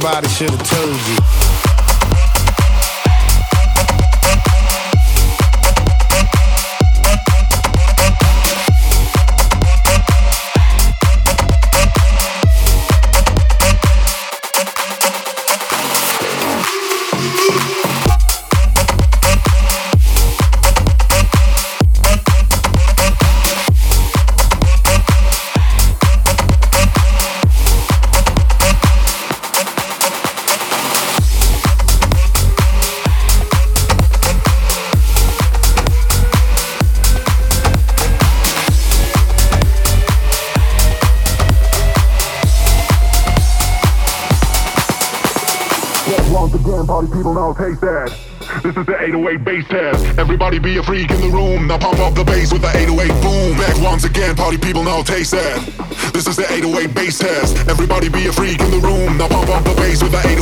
Somebody should have told you. 808 bass test. Everybody be a freak in the room. Now pump up the bass with the 808 boom. Back once again, party people now taste that. This is the 808 bass test. Everybody be a freak in the room. Now pump up the bass with the 808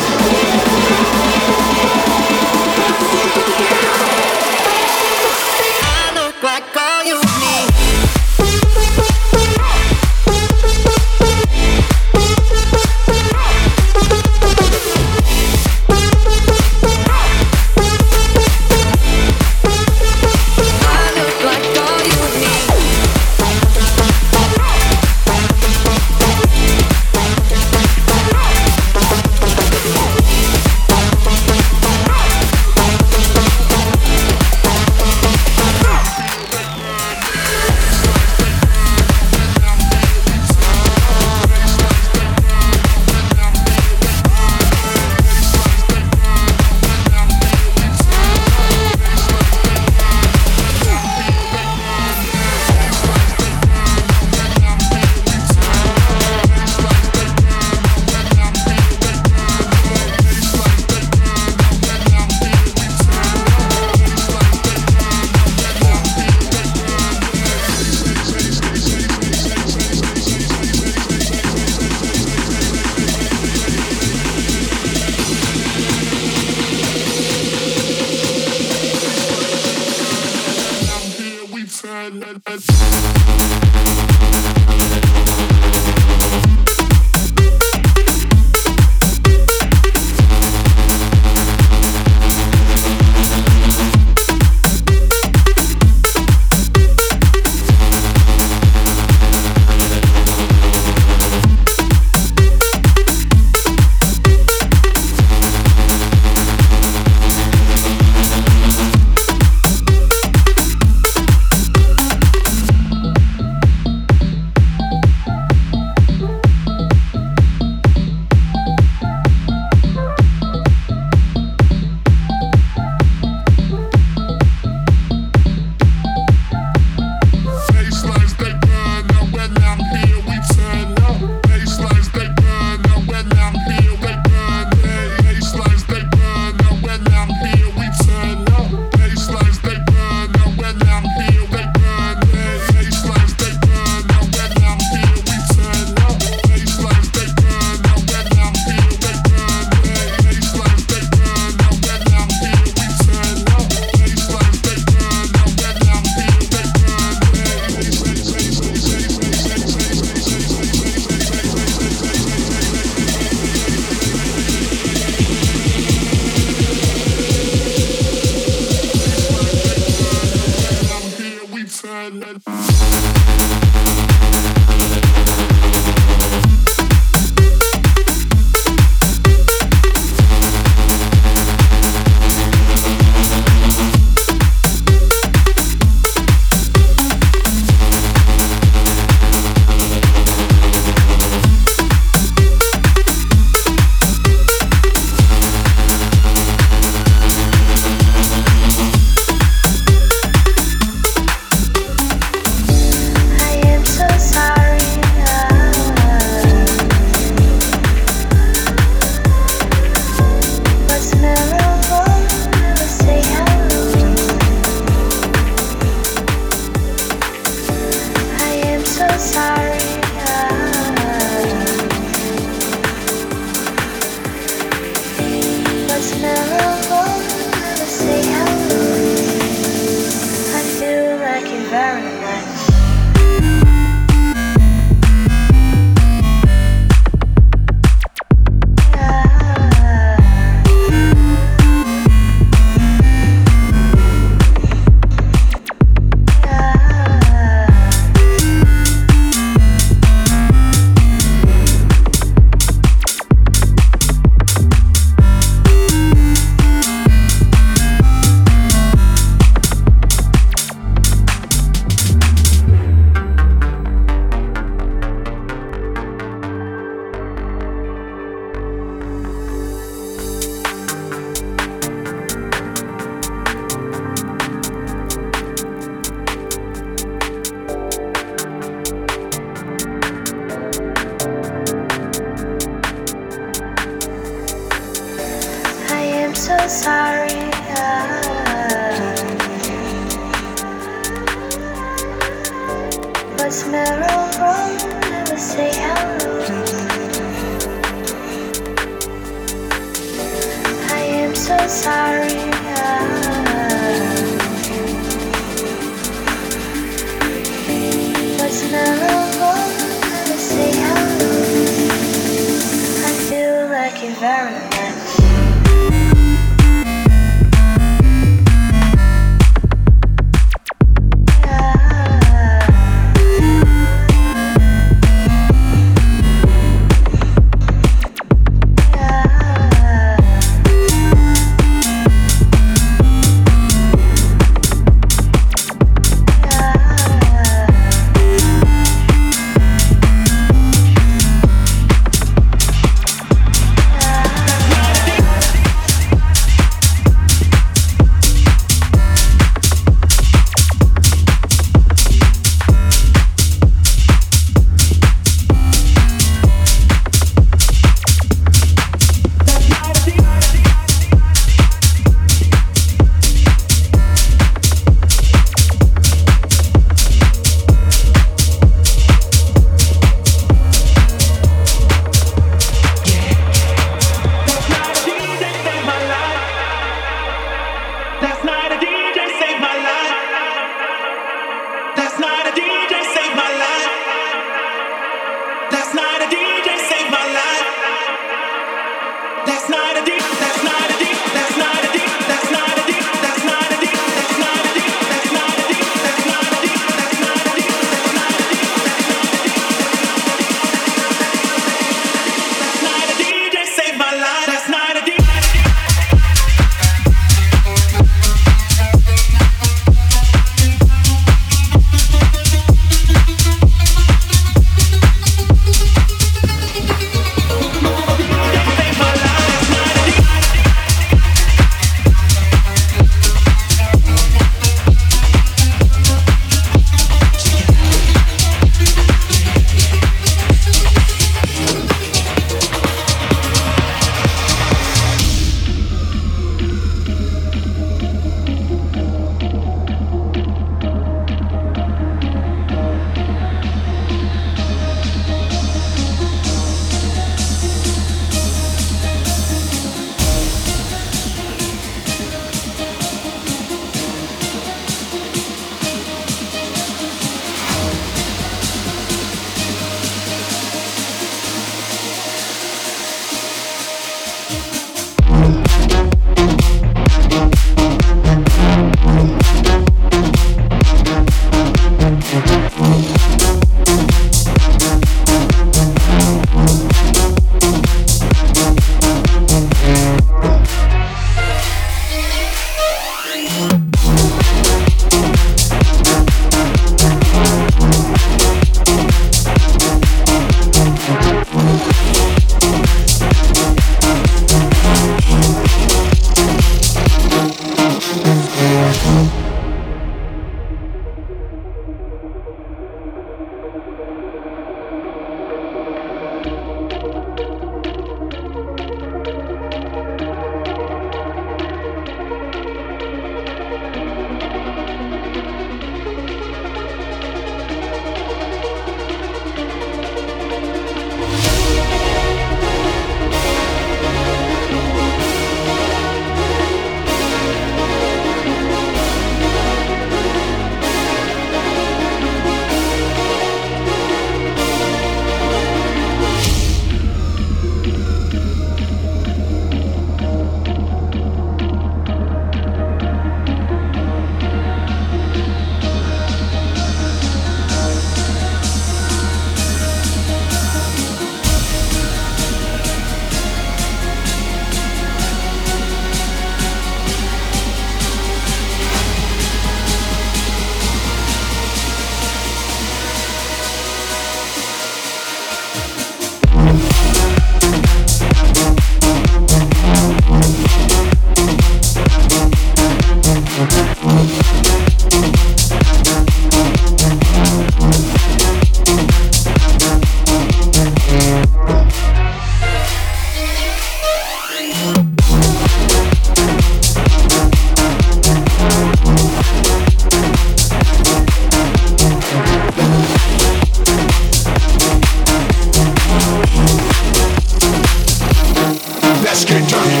Skin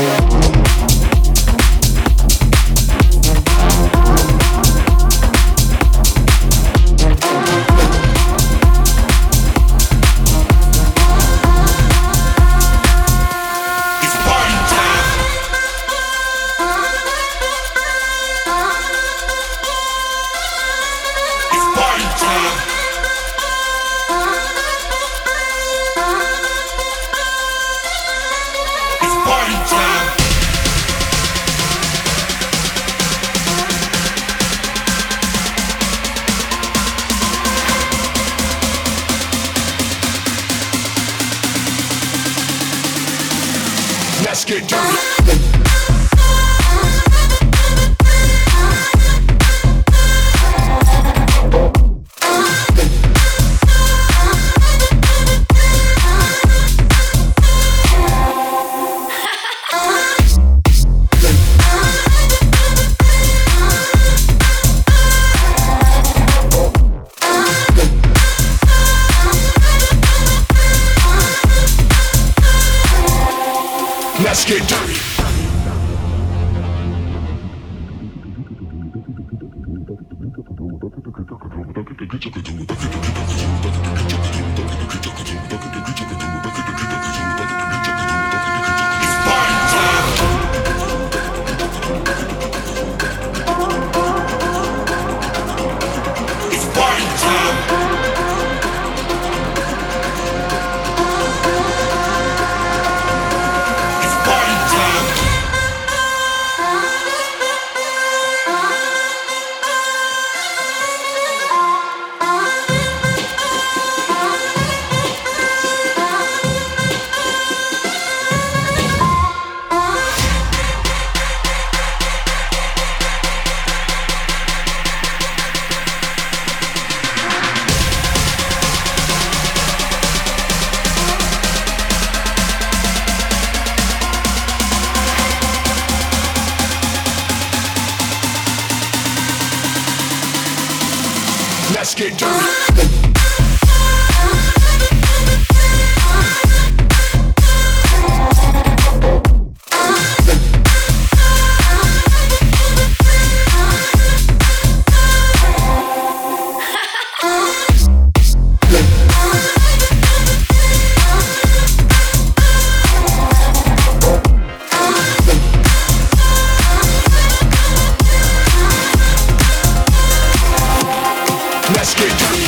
basket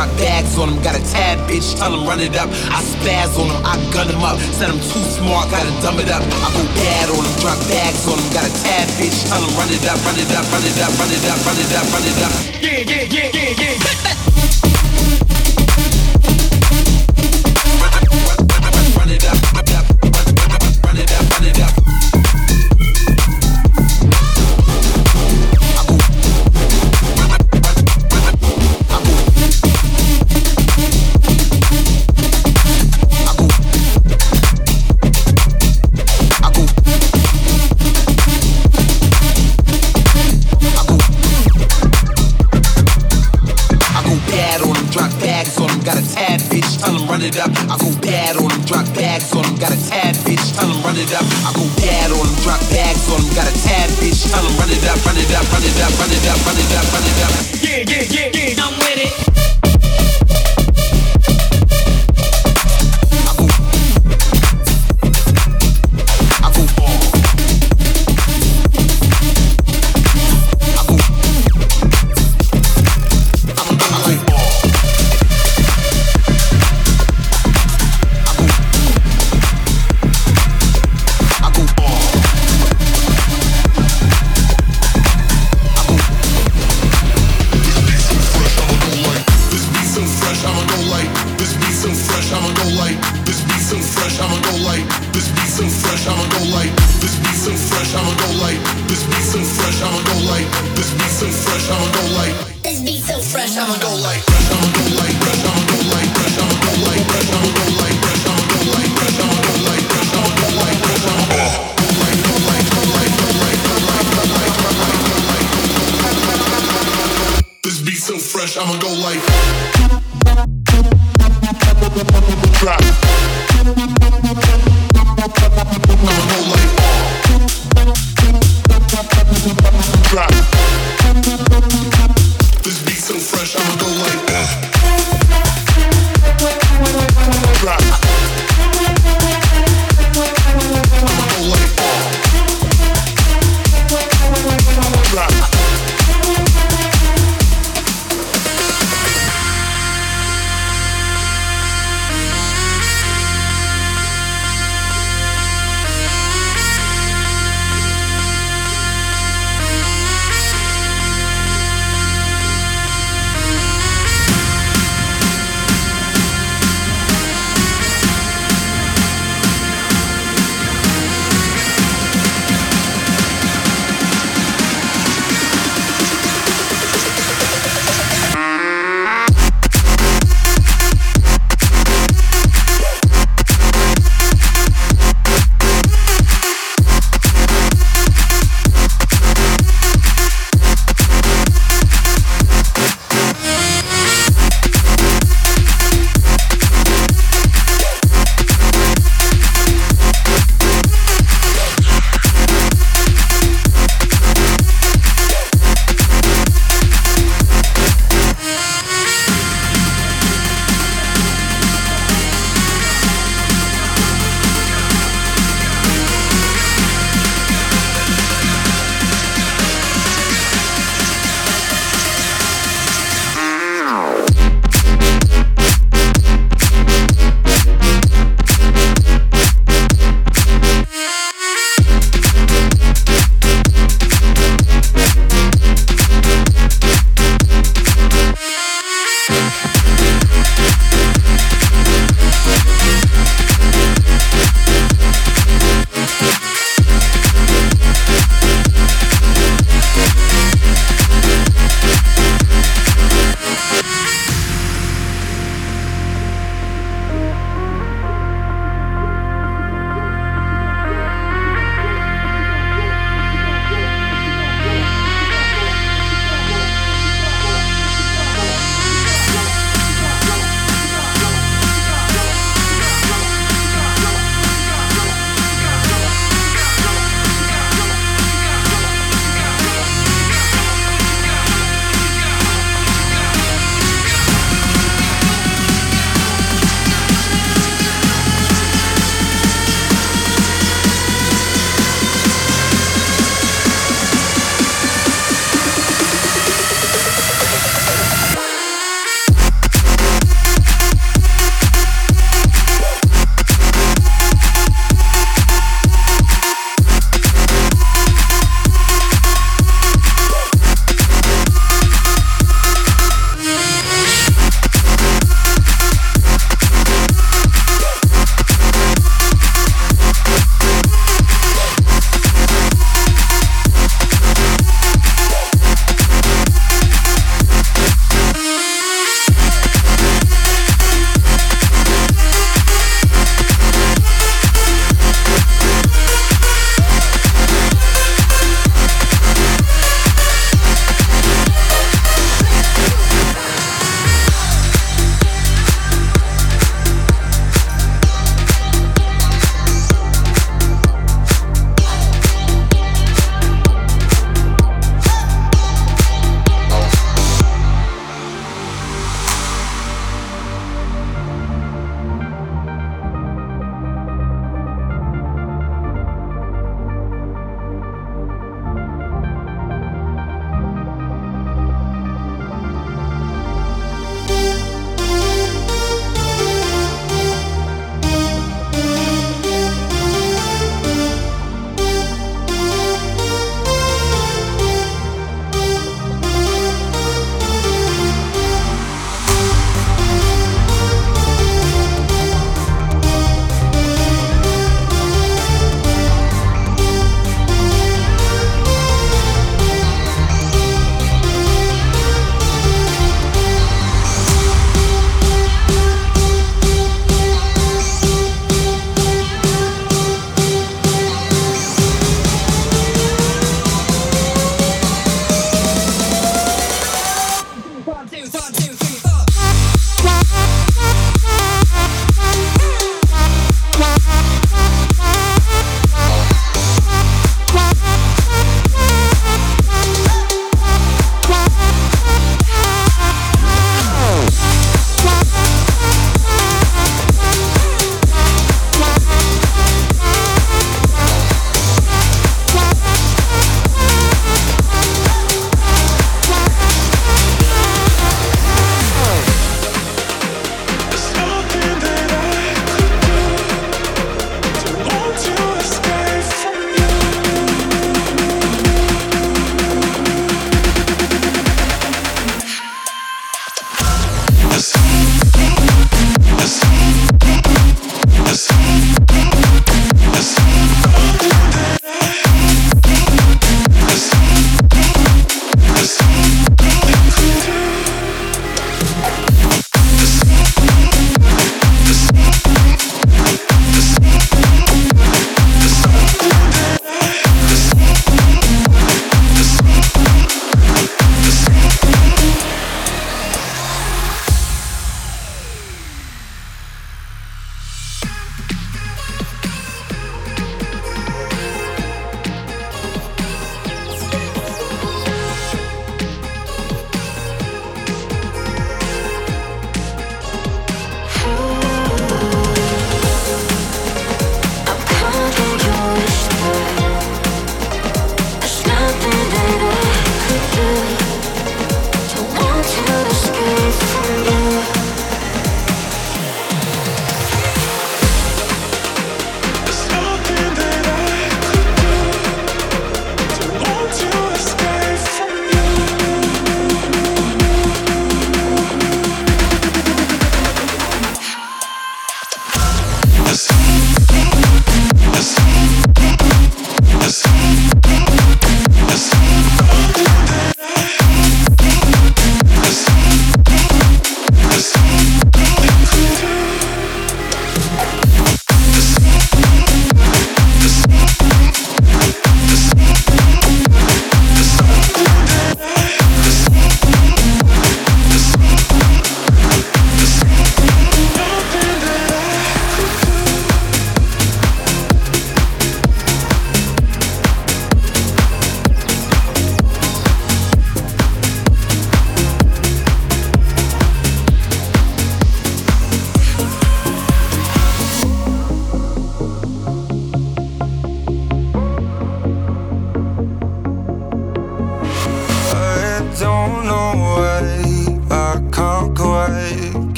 Drop bags on him, got a tab, bitch, tell him run it up. I spaz on him, I gun him up. Said I'm too smart, gotta dumb it up. I go bad on him, drop bags on him, got a tab, bitch, tell him run it up, run it up, run it up, run it up, run it up, run it up. Yeah, yeah, yeah, yeah, yeah.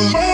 Oh,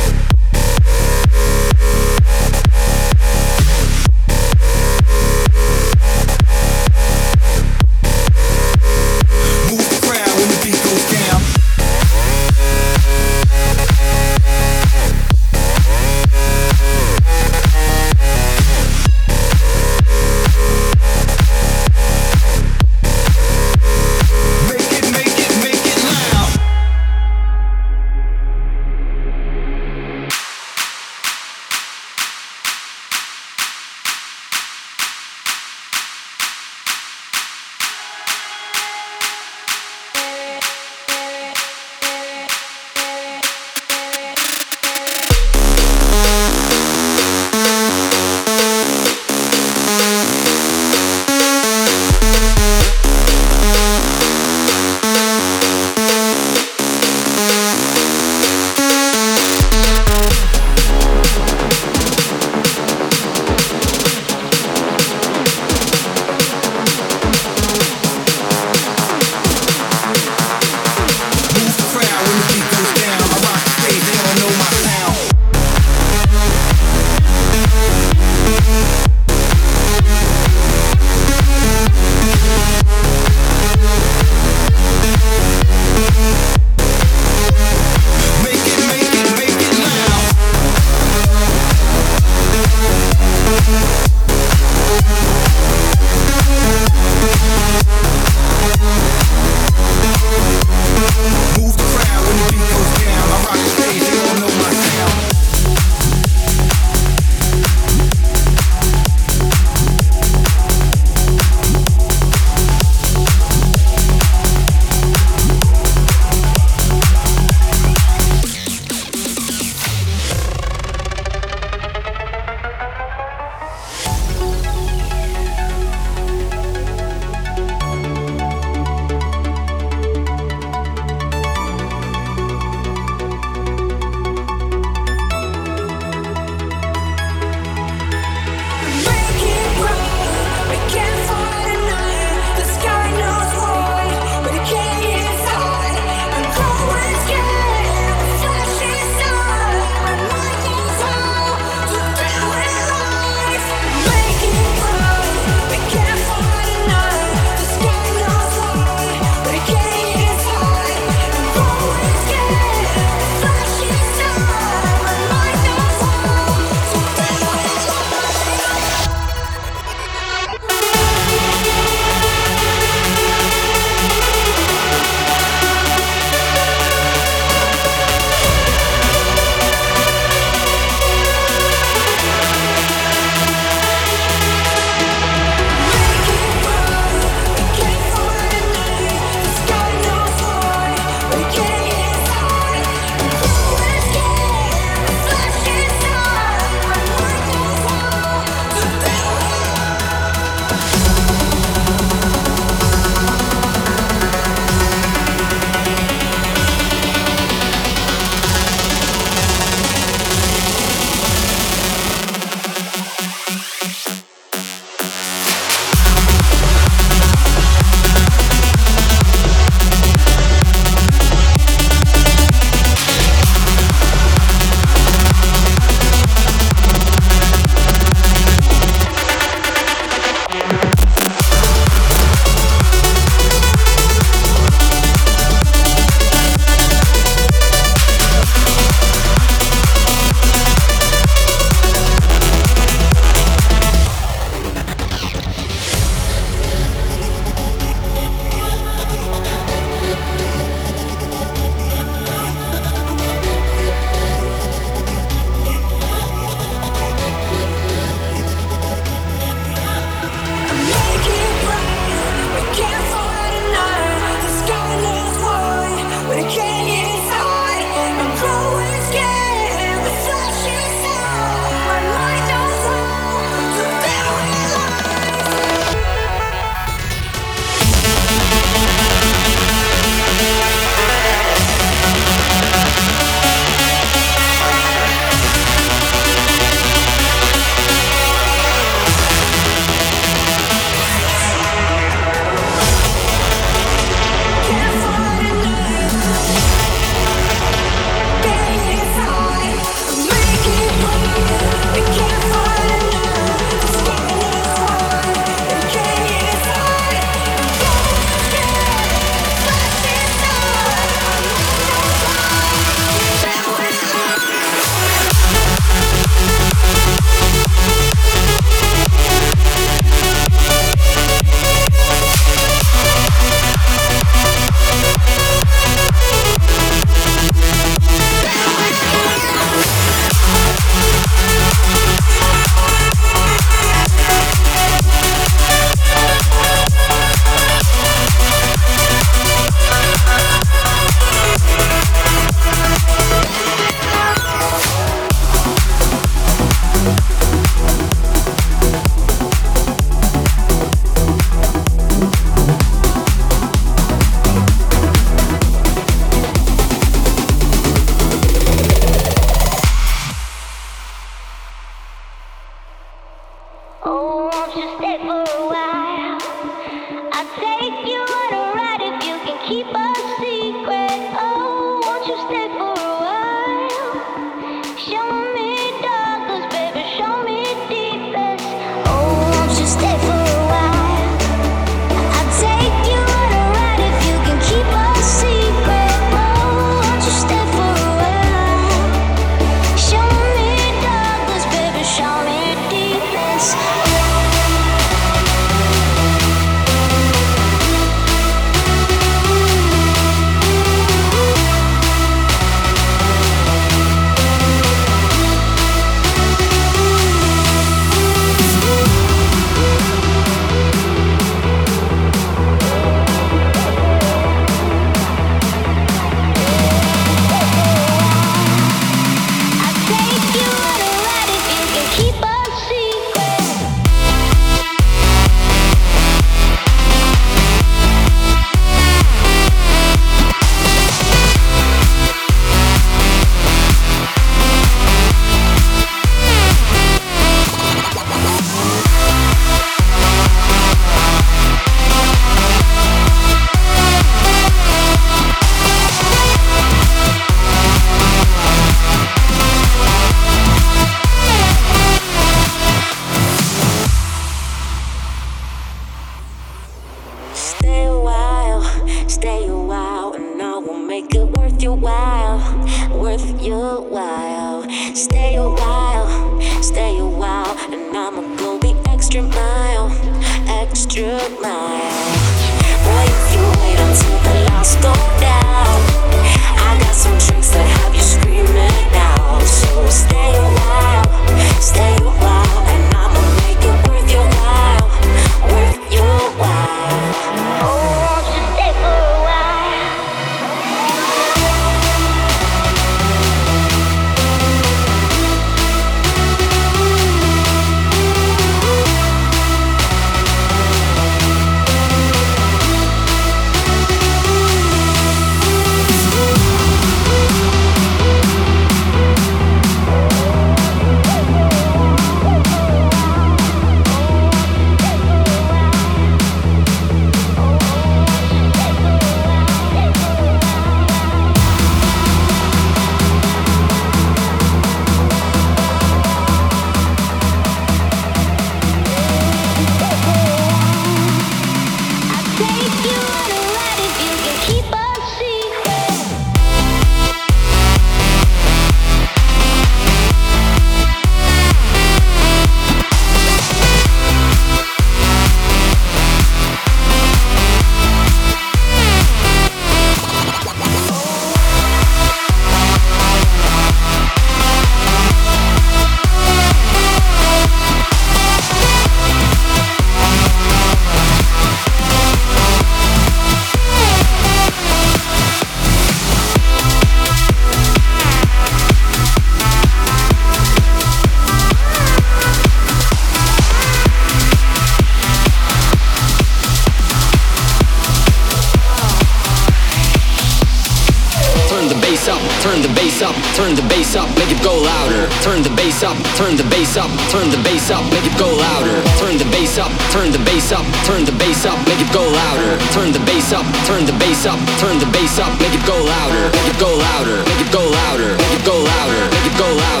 bass up, turn the bass up, turn the bass up, make it go louder. Turn the bass up, turn the bass up, turn the bass up, make it go louder. Turn the bass up, turn the bass up, turn the bass up, make it go louder. Make it go louder, make it go louder, make it go louder, make it go louder.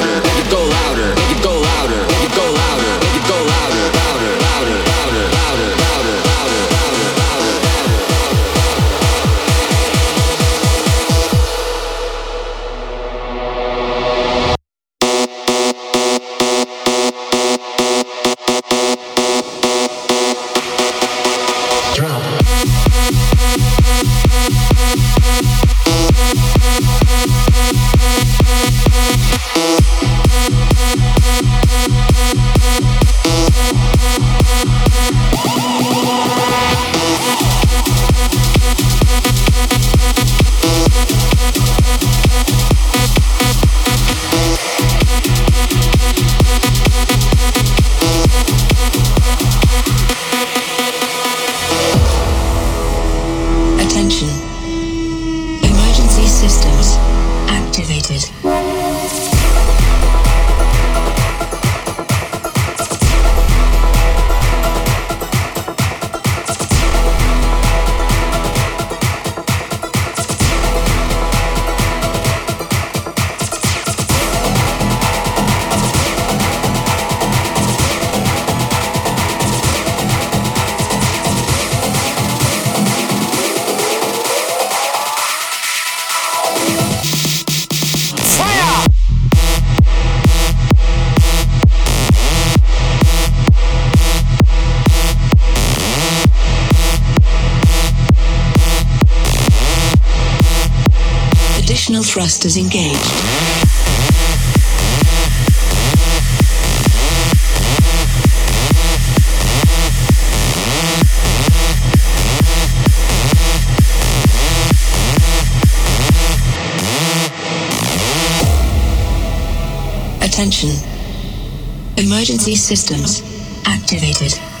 Systems activated.